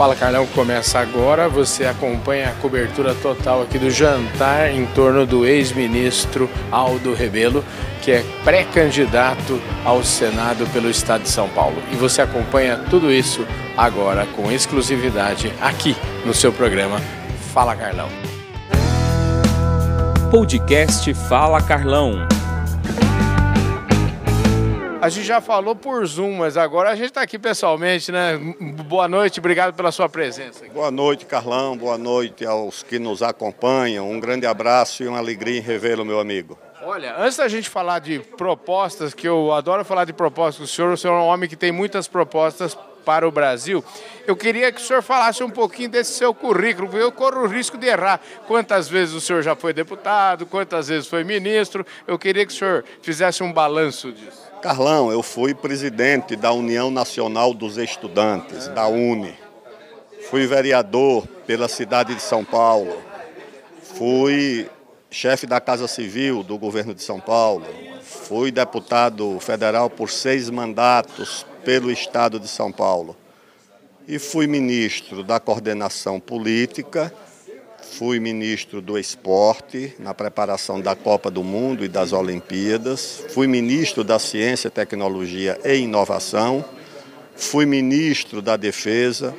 Fala Carlão começa agora. Você acompanha a cobertura total aqui do jantar em torno do ex-ministro Aldo Rebelo, que é pré-candidato ao Senado pelo Estado de São Paulo. E você acompanha tudo isso agora com exclusividade aqui no seu programa Fala Carlão. Podcast Fala Carlão. A gente já falou por Zoom, mas agora a gente está aqui pessoalmente, né? Boa noite, obrigado pela sua presença. Boa noite, Carlão. Boa noite aos que nos acompanham. Um grande abraço e uma alegria em revê-lo, meu amigo. Olha, antes da gente falar de propostas, que eu adoro falar de propostas, o senhor, o senhor é um homem que tem muitas propostas para o Brasil. Eu queria que o senhor falasse um pouquinho desse seu currículo, eu corro o risco de errar. Quantas vezes o senhor já foi deputado, quantas vezes foi ministro? Eu queria que o senhor fizesse um balanço disso. Carlão, eu fui presidente da União Nacional dos Estudantes, da UNE. Fui vereador pela cidade de São Paulo. Fui chefe da Casa Civil do governo de São Paulo. Fui deputado federal por seis mandatos pelo estado de São Paulo. E fui ministro da coordenação política Fui ministro do Esporte na preparação da Copa do Mundo e das Olimpíadas. Fui ministro da Ciência, Tecnologia e Inovação. Fui ministro da Defesa.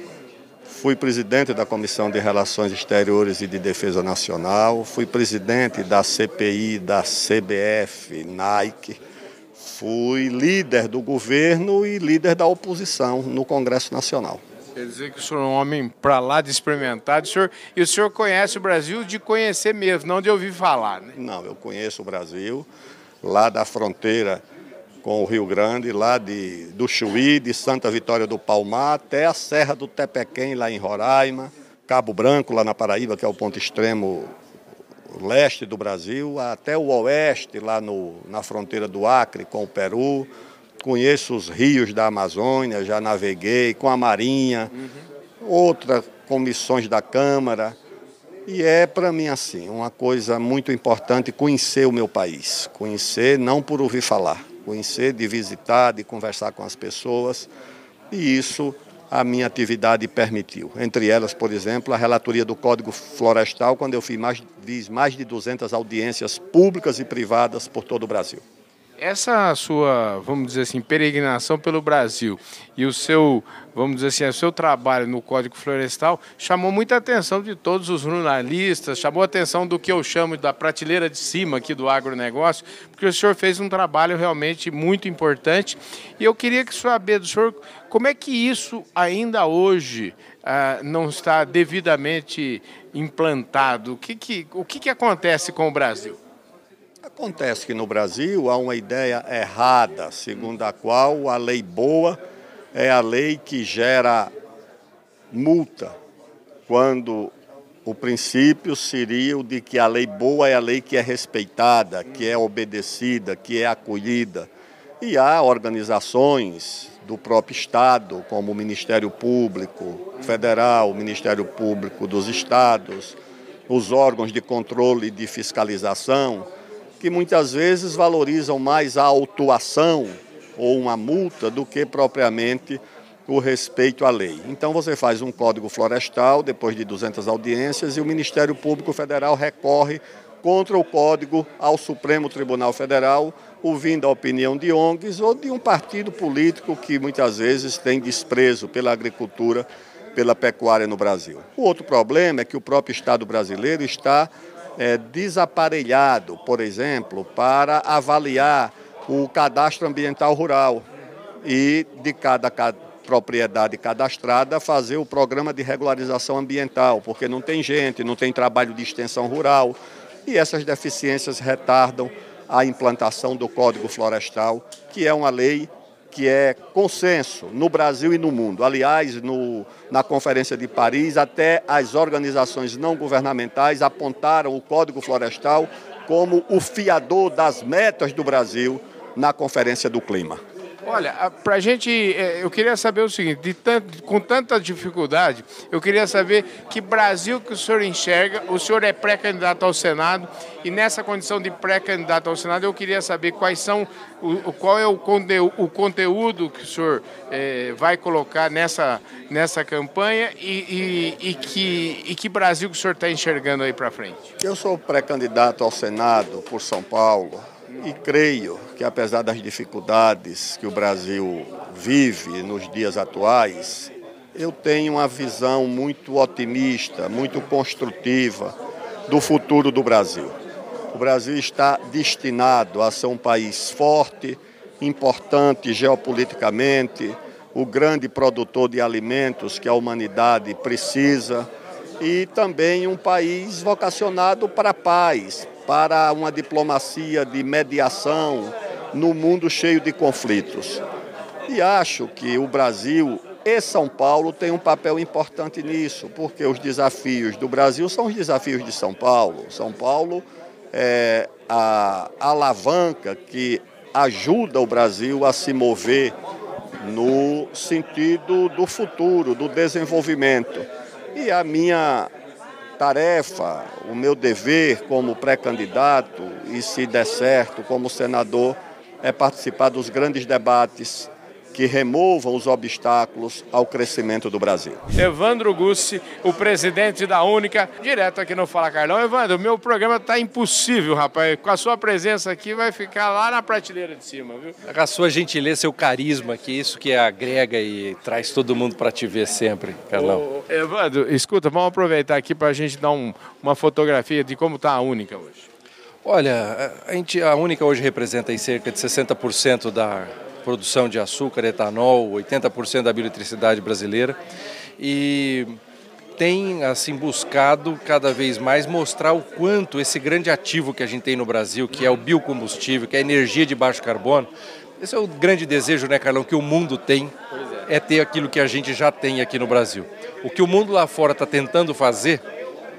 Fui presidente da Comissão de Relações Exteriores e de Defesa Nacional. Fui presidente da CPI da CBF, Nike. Fui líder do governo e líder da oposição no Congresso Nacional. Quer dizer que o senhor é um homem para lá de experimentado, o senhor, e o senhor conhece o Brasil de conhecer mesmo, não de ouvir falar, né? Não, eu conheço o Brasil, lá da fronteira com o Rio Grande, lá de, do Chuí, de Santa Vitória do Palmar, até a Serra do Tepequém, lá em Roraima, Cabo Branco, lá na Paraíba, que é o ponto extremo leste do Brasil, até o oeste, lá no, na fronteira do Acre com o Peru, conheço os rios da Amazônia, já naveguei com a Marinha, uhum. outras comissões da Câmara. E é para mim assim, uma coisa muito importante conhecer o meu país. Conhecer não por ouvir falar, conhecer de visitar, de conversar com as pessoas. E isso a minha atividade permitiu. Entre elas, por exemplo, a relatoria do Código Florestal, quando eu fiz mais, fiz mais de 200 audiências públicas e privadas por todo o Brasil. Essa sua, vamos dizer assim, peregrinação pelo Brasil e o seu, vamos dizer assim, o seu trabalho no Código Florestal chamou muita atenção de todos os jornalistas, chamou a atenção do que eu chamo da prateleira de cima aqui do agronegócio, porque o senhor fez um trabalho realmente muito importante. E eu queria que saber do senhor como é que isso ainda hoje ah, não está devidamente implantado. O que, que, o que, que acontece com o Brasil? Acontece que no Brasil há uma ideia errada, segundo a qual a lei boa é a lei que gera multa, quando o princípio seria o de que a lei boa é a lei que é respeitada, que é obedecida, que é acolhida. E há organizações do próprio Estado, como o Ministério Público Federal, o Ministério Público dos Estados, os órgãos de controle e de fiscalização, que muitas vezes valorizam mais a autuação ou uma multa do que propriamente o respeito à lei. Então você faz um código florestal depois de 200 audiências e o Ministério Público Federal recorre contra o código ao Supremo Tribunal Federal, ouvindo a opinião de ONGs ou de um partido político que muitas vezes tem desprezo pela agricultura, pela pecuária no Brasil. O outro problema é que o próprio Estado brasileiro está é, desaparelhado, por exemplo, para avaliar o cadastro ambiental rural e de cada propriedade cadastrada fazer o programa de regularização ambiental, porque não tem gente, não tem trabalho de extensão rural e essas deficiências retardam a implantação do Código Florestal, que é uma lei que é consenso no Brasil e no mundo. Aliás, no, na Conferência de Paris, até as organizações não governamentais apontaram o Código Florestal como o fiador das metas do Brasil na Conferência do Clima. Olha, para a gente, é, eu queria saber o seguinte: tanto, com tanta dificuldade, eu queria saber que Brasil que o senhor enxerga, o senhor é pré-candidato ao Senado, e nessa condição de pré-candidato ao Senado, eu queria saber quais são, o, qual é o, conteúdo, o conteúdo que o senhor é, vai colocar nessa, nessa campanha e, e, e, que, e que Brasil que o senhor está enxergando aí para frente. Eu sou pré-candidato ao Senado por São Paulo e creio que, apesar das dificuldades que o Brasil vive nos dias atuais, eu tenho uma visão muito otimista, muito construtiva do futuro do Brasil. O Brasil está destinado a ser um país forte, importante geopoliticamente, o grande produtor de alimentos que a humanidade precisa e também um país vocacionado para a paz, para uma diplomacia de mediação no mundo cheio de conflitos. E acho que o Brasil e São Paulo têm um papel importante nisso, porque os desafios do Brasil são os desafios de São Paulo. São Paulo é a alavanca que ajuda o Brasil a se mover no sentido do futuro, do desenvolvimento. E a minha tarefa, o meu dever como pré-candidato e, se der certo, como senador, é participar dos grandes debates que removam os obstáculos ao crescimento do Brasil. Evandro Gussi, o presidente da Única, direto aqui no Fala Carlão. Evandro, meu programa está impossível, rapaz. Com a sua presença aqui vai ficar lá na prateleira de cima, viu? A sua gentileza, seu carisma, que isso que agrega e traz todo mundo para te ver sempre, Carlão. Ô, Evandro, escuta, vamos aproveitar aqui para a gente dar um, uma fotografia de como está a Única hoje. Olha, a, gente, a Única hoje representa aí cerca de 60% da produção de açúcar, etanol, 80% da bioeletricidade brasileira e tem assim buscado cada vez mais mostrar o quanto esse grande ativo que a gente tem no Brasil, que é o biocombustível, que é a energia de baixo carbono, esse é o grande desejo, né, Carlão, que o mundo tem, é ter aquilo que a gente já tem aqui no Brasil. O que o mundo lá fora está tentando fazer,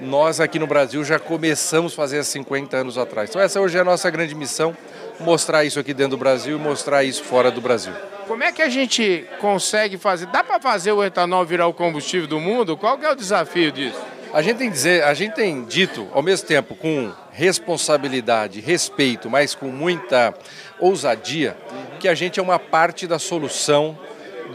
nós aqui no Brasil já começamos a fazer há 50 anos atrás. Então essa hoje é a nossa grande missão, mostrar isso aqui dentro do Brasil e mostrar isso fora do Brasil. Como é que a gente consegue fazer? Dá para fazer o etanol virar o combustível do mundo? Qual é o desafio disso? A gente tem dizer, a gente tem dito ao mesmo tempo com responsabilidade, respeito, mas com muita ousadia, que a gente é uma parte da solução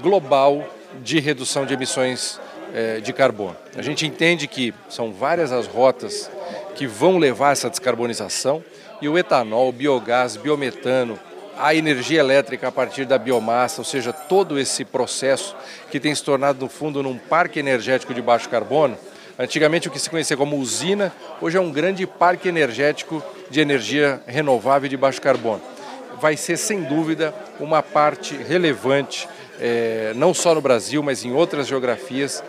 global de redução de emissões eh, de carbono. A gente entende que são várias as rotas que vão levar essa descarbonização e o etanol, o biogás, biometano, a energia elétrica a partir da biomassa, ou seja, todo esse processo que tem se tornado, no fundo, num parque energético de baixo carbono. Antigamente, o que se conhecia como usina, hoje é um grande parque energético de energia renovável de baixo carbono. Vai ser, sem dúvida, uma parte relevante, é, não só no Brasil, mas em outras geografias,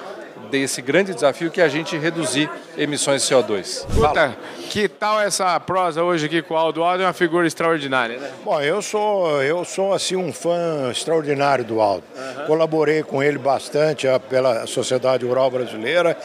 desse grande desafio que é a gente reduzir emissões de CO2. Puta, que tal essa prosa hoje aqui com o Aldo? O Aldo é uma figura extraordinária, né? Bom, eu sou, eu sou assim um fã extraordinário do Aldo. Uhum. Colaborei com ele bastante pela Sociedade Rural Brasileira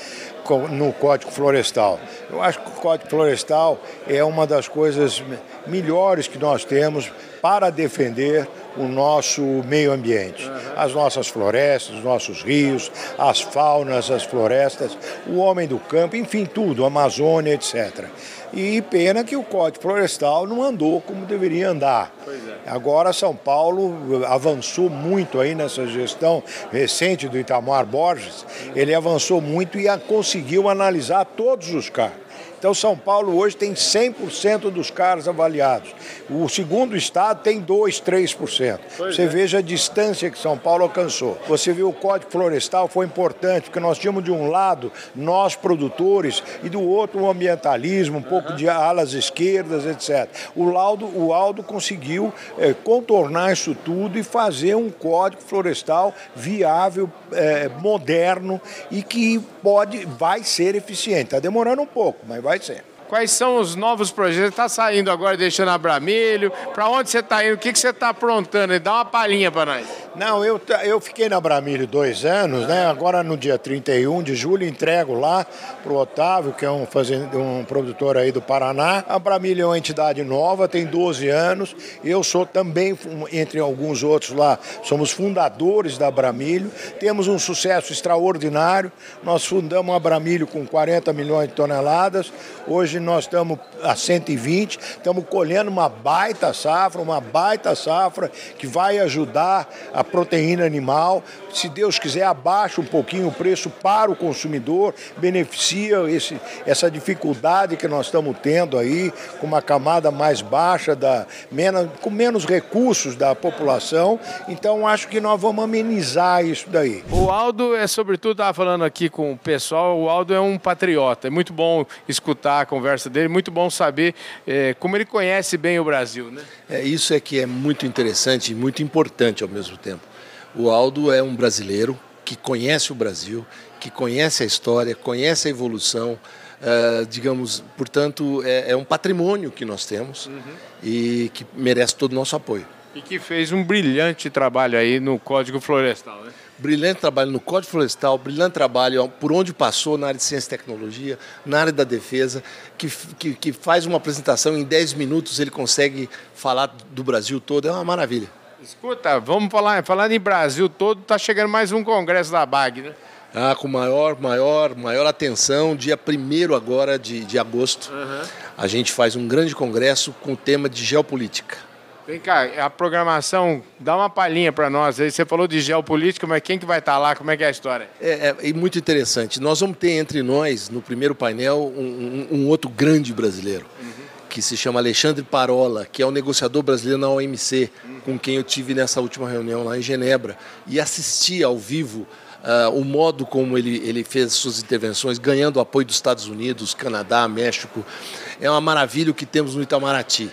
no Código Florestal. Eu acho que o Código Florestal é uma das coisas melhores que nós temos para defender o nosso meio ambiente, as nossas florestas, os nossos rios, as faunas, as florestas, o homem do campo, enfim, tudo, Amazônia, etc. E pena que o Código Florestal não andou como deveria andar. É. Agora São Paulo avançou muito aí nessa gestão recente do Itamar Borges, ele avançou muito e conseguiu analisar todos os carros então, São Paulo hoje tem 100% dos carros avaliados. O segundo estado tem 2%, 3%. Pois Você é. veja a distância que São Paulo alcançou. Você vê o Código Florestal foi importante, porque nós tínhamos de um lado nós produtores e do outro o ambientalismo, um pouco uhum. de alas esquerdas, etc. O, laudo, o Aldo conseguiu é, contornar isso tudo e fazer um Código Florestal viável, é, moderno e que pode, vai ser eficiente. Está demorando um pouco, mas vai ser. Quais são os novos projetos? Está saindo agora, deixando a Bramilho? Para onde você está indo? O que, que você está aprontando? Dá uma palhinha para nós. Não, eu, eu fiquei na Bramilho dois anos, né? Agora no dia 31 de julho entrego lá pro Otávio, que é um, fazendo, um produtor aí do Paraná. A Bramilho é uma entidade nova, tem 12 anos. Eu sou também, entre alguns outros lá, somos fundadores da Bramilho. Temos um sucesso extraordinário. Nós fundamos a Bramilho com 40 milhões de toneladas. Hoje nós estamos a 120, estamos colhendo uma baita safra, uma baita safra que vai ajudar a proteína animal. Se Deus quiser, abaixa um pouquinho o preço para o consumidor, beneficia esse, essa dificuldade que nós estamos tendo aí, com uma camada mais baixa, da, menos, com menos recursos da população. Então, acho que nós vamos amenizar isso daí. O Aldo é, sobretudo, estava falando aqui com o pessoal, o Aldo é um patriota. É muito bom escutar a conversa dele, muito bom saber é, como ele conhece bem o Brasil. Né? É, isso é que é muito interessante e muito importante ao mesmo tempo. O Aldo é um brasileiro que conhece o Brasil, que conhece a história, conhece a evolução, uh, digamos, portanto, é, é, um patrimônio que nós temos uhum. e que merece todo o nosso apoio. E que fez um brilhante trabalho aí no Código Florestal, né? Brilhante trabalho no Código Florestal, brilhante trabalho por onde passou na área de ciência e tecnologia, na área da defesa, que, que, que faz uma apresentação em 10 minutos, ele consegue falar do Brasil todo, é uma maravilha. Escuta, vamos falar, falar em Brasil todo, está chegando mais um congresso da BAG, né? Ah, com maior, maior, maior atenção, dia 1 agora de, de agosto, uhum. a gente faz um grande congresso com o tema de geopolítica. Vem cá, a programação, dá uma palhinha para nós. Aí você falou de geopolítica, mas quem que vai estar tá lá? Como é que é a história? É, é, é muito interessante. Nós vamos ter entre nós, no primeiro painel, um, um, um outro grande brasileiro. Uhum que se chama Alexandre Parola, que é o negociador brasileiro na OMC, com quem eu tive nessa última reunião lá em Genebra, e assisti ao vivo uh, o modo como ele, ele fez suas intervenções, ganhando o apoio dos Estados Unidos, Canadá, México. É uma maravilha o que temos no Itamaraty.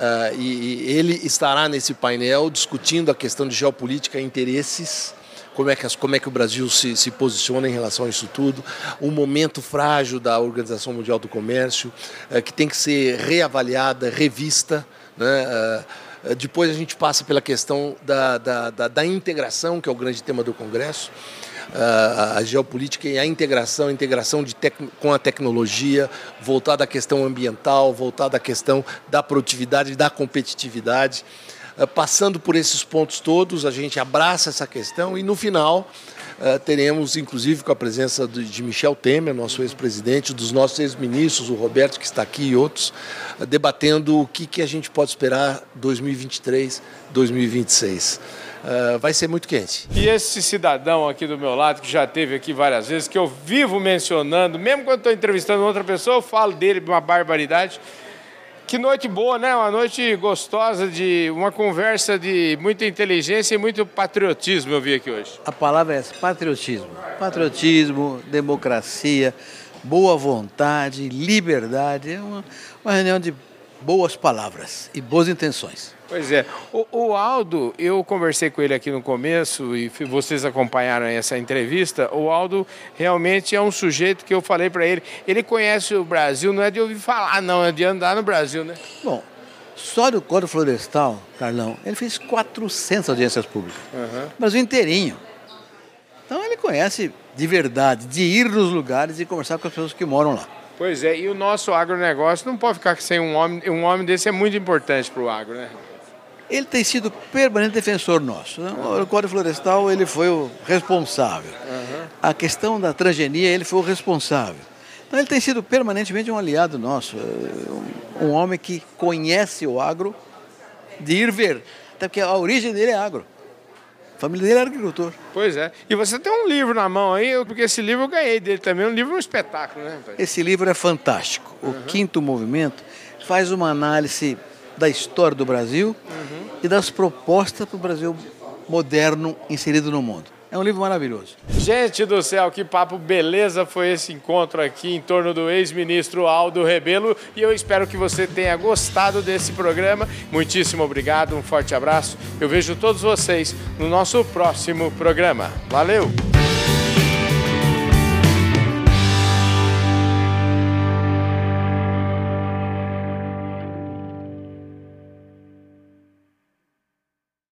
Uh, e, e ele estará nesse painel discutindo a questão de geopolítica e interesses como é que, como é que o Brasil se, se posiciona em relação a isso tudo, o momento frágil da Organização Mundial do Comércio, é, que tem que ser reavaliada, revista. Né? É, depois a gente passa pela questão da, da, da, da integração, que é o grande tema do Congresso. A, a geopolítica e a integração, a integração de tec, com a tecnologia, voltada à questão ambiental, voltada à questão da produtividade, da competitividade. Eh, passando por esses pontos todos, a gente abraça essa questão e no final eh, teremos, inclusive, com a presença de Michel Temer, nosso ex-presidente, dos nossos ex-ministros, o Roberto que está aqui e outros, eh, debatendo o que, que a gente pode esperar 2023, 2026. Uh, vai ser muito quente. E esse cidadão aqui do meu lado, que já teve aqui várias vezes, que eu vivo mencionando, mesmo quando estou entrevistando outra pessoa, eu falo dele uma barbaridade, que noite boa, né? Uma noite gostosa de uma conversa de muita inteligência e muito patriotismo eu vi aqui hoje. A palavra é patriotismo. Patriotismo, democracia, boa vontade, liberdade. É uma, uma reunião de boas palavras e boas intenções. Pois é. O, o, Aldo, eu conversei com ele aqui no começo e vocês acompanharam essa entrevista. O Aldo realmente é um sujeito que eu falei para ele. Ele conhece o Brasil, não é de ouvir falar, não, é de andar no Brasil, né? Bom, só do Código Florestal, Carlão, ele fez 400 audiências públicas. Uhum. O Brasil inteirinho. Então ele conhece de verdade, de ir nos lugares e conversar com as pessoas que moram lá. Pois é, e o nosso agronegócio não pode ficar sem um homem. Um homem desse é muito importante para o agro, né? Ele tem sido permanente defensor nosso. Né? O Código Florestal ele foi o responsável. Uhum. A questão da transgenia ele foi o responsável. Então ele tem sido permanentemente um aliado nosso, um, um homem que conhece o agro de ir ver, até porque a origem dele é agro. A família dele era agricultor. Pois é. E você tem um livro na mão aí, porque esse livro eu ganhei dele também. Um livro é um espetáculo, né? Esse livro é fantástico. O uhum. Quinto Movimento faz uma análise da história do Brasil uhum. e das propostas para o Brasil moderno inserido no mundo. É um livro maravilhoso. Gente do céu, que papo beleza foi esse encontro aqui em torno do ex-ministro Aldo Rebelo e eu espero que você tenha gostado desse programa. Muitíssimo obrigado, um forte abraço. Eu vejo todos vocês no nosso próximo programa. Valeu!